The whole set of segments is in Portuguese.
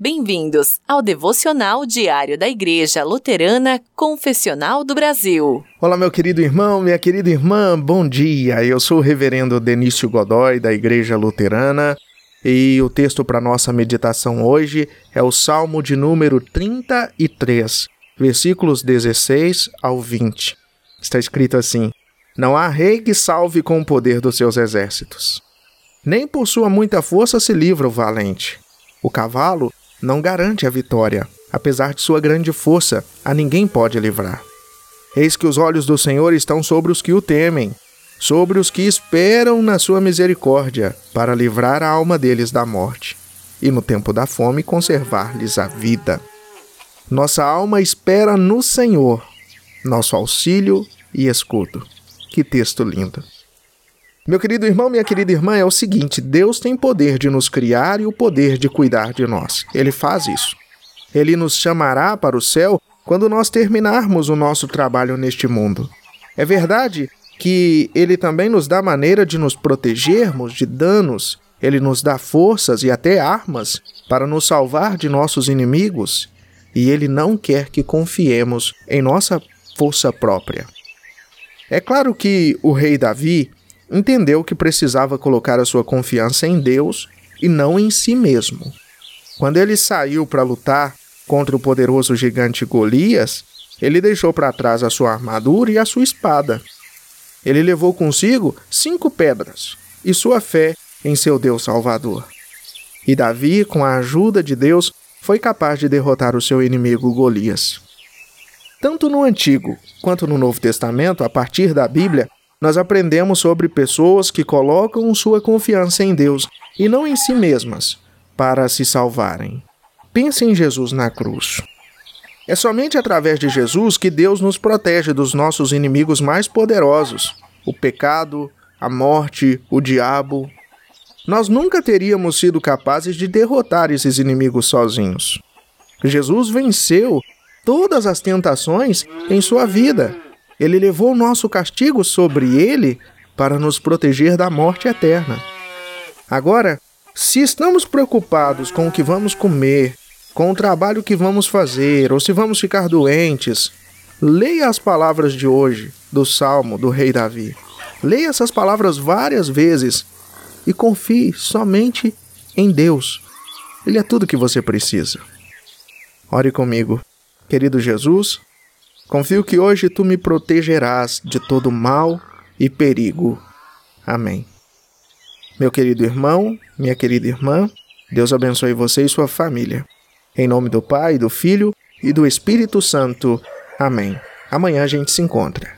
Bem-vindos ao devocional diário da Igreja Luterana Confessional do Brasil. Olá, meu querido irmão, minha querida irmã, bom dia. Eu sou o reverendo Denício Godoy, da Igreja Luterana, e o texto para nossa meditação hoje é o Salmo de número 33, versículos 16 ao 20. Está escrito assim: Não há rei que salve com o poder dos seus exércitos. Nem por sua muita força se livra o valente. O cavalo não garante a vitória. Apesar de sua grande força, a ninguém pode livrar. Eis que os olhos do Senhor estão sobre os que o temem, sobre os que esperam na sua misericórdia, para livrar a alma deles da morte, e no tempo da fome conservar-lhes a vida. Nossa alma espera no Senhor, nosso auxílio e escudo. Que texto lindo! Meu querido irmão, minha querida irmã, é o seguinte: Deus tem poder de nos criar e o poder de cuidar de nós. Ele faz isso. Ele nos chamará para o céu quando nós terminarmos o nosso trabalho neste mundo. É verdade que ele também nos dá maneira de nos protegermos de danos, ele nos dá forças e até armas para nos salvar de nossos inimigos, e ele não quer que confiemos em nossa força própria. É claro que o rei Davi entendeu que precisava colocar a sua confiança em Deus e não em si mesmo. Quando ele saiu para lutar contra o poderoso gigante Golias, ele deixou para trás a sua armadura e a sua espada. Ele levou consigo cinco pedras e sua fé em seu Deus Salvador. E Davi, com a ajuda de Deus, foi capaz de derrotar o seu inimigo Golias. Tanto no Antigo quanto no Novo Testamento, a partir da Bíblia, nós aprendemos sobre pessoas que colocam sua confiança em Deus e não em si mesmas para se salvarem. Pense em Jesus na cruz. É somente através de Jesus que Deus nos protege dos nossos inimigos mais poderosos: o pecado, a morte, o diabo. Nós nunca teríamos sido capazes de derrotar esses inimigos sozinhos. Jesus venceu todas as tentações em sua vida ele levou o nosso castigo sobre ele para nos proteger da morte eterna. Agora, se estamos preocupados com o que vamos comer, com o trabalho que vamos fazer, ou se vamos ficar doentes, leia as palavras de hoje do Salmo do Rei Davi. Leia essas palavras várias vezes e confie somente em Deus. Ele é tudo que você precisa. Ore comigo. Querido Jesus, Confio que hoje tu me protegerás de todo mal e perigo. Amém. Meu querido irmão, minha querida irmã, Deus abençoe você e sua família. Em nome do Pai, do Filho e do Espírito Santo. Amém. Amanhã a gente se encontra.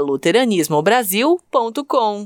luteranismobrasil.com